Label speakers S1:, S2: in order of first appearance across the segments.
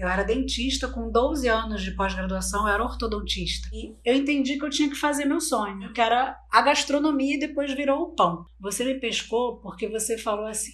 S1: Eu era dentista com 12 anos de pós-graduação, eu era ortodontista. E eu entendi que eu tinha que fazer meu sonho, que era a gastronomia e depois virou o pão. Você me pescou porque você falou assim: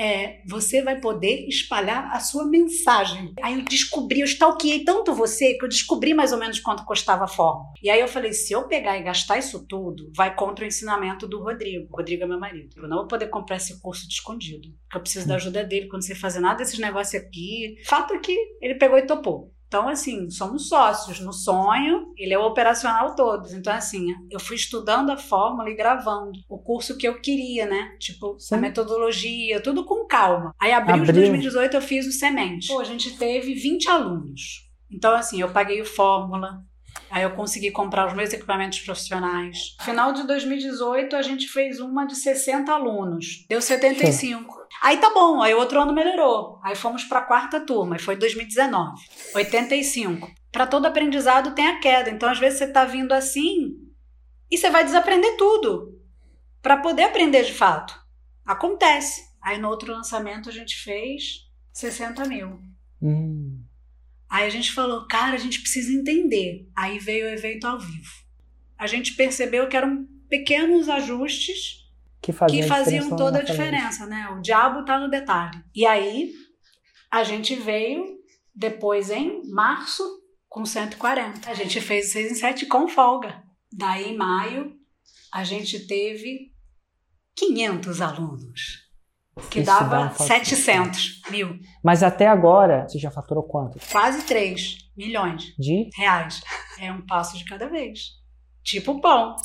S1: é, você vai poder espalhar a sua mensagem. Aí eu descobri, eu stalkeei tanto você que eu descobri mais ou menos quanto custava a forma. E aí eu falei, se eu pegar e gastar isso tudo, vai contra o ensinamento do Rodrigo. O Rodrigo é meu marido. Eu não vou poder comprar esse curso de escondido, porque eu preciso da ajuda dele quando você fazer nada desses negócios aqui. Fato é que ele pegou e topou. Então, assim, somos sócios. No sonho, ele é o operacional todos. Então, assim, eu fui estudando a fórmula e gravando o curso que eu queria, né? Tipo, Sim. a metodologia, tudo com calma. Aí, abril, abril de 2018, eu fiz o semente. Pô, a gente teve 20 alunos. Então, assim, eu paguei o fórmula, Aí eu consegui comprar os meus equipamentos profissionais. Final de 2018, a gente fez uma de 60 alunos. Deu 75. Aí tá bom, aí outro ano melhorou. Aí fomos para a quarta turma, e foi 2019, 85. Para todo aprendizado tem a queda. Então, às vezes, você está vindo assim e você vai desaprender tudo para poder aprender de fato. Acontece. Aí no outro lançamento a gente fez 60 mil. Hum. Aí a gente falou, cara, a gente precisa entender. Aí veio o evento ao vivo. A gente percebeu que eram pequenos ajustes que faziam, que faziam toda a diferença, né? O diabo tá no detalhe. E aí a gente veio depois em março com 140. A gente fez 6 em 7 com folga. Daí em maio a gente teve 500 alunos. Que Isso dava 700 mil.
S2: Mas até agora, você já faturou quanto?
S1: Quase 3 milhões
S2: de
S1: reais. É um passo de cada vez. Tipo pão.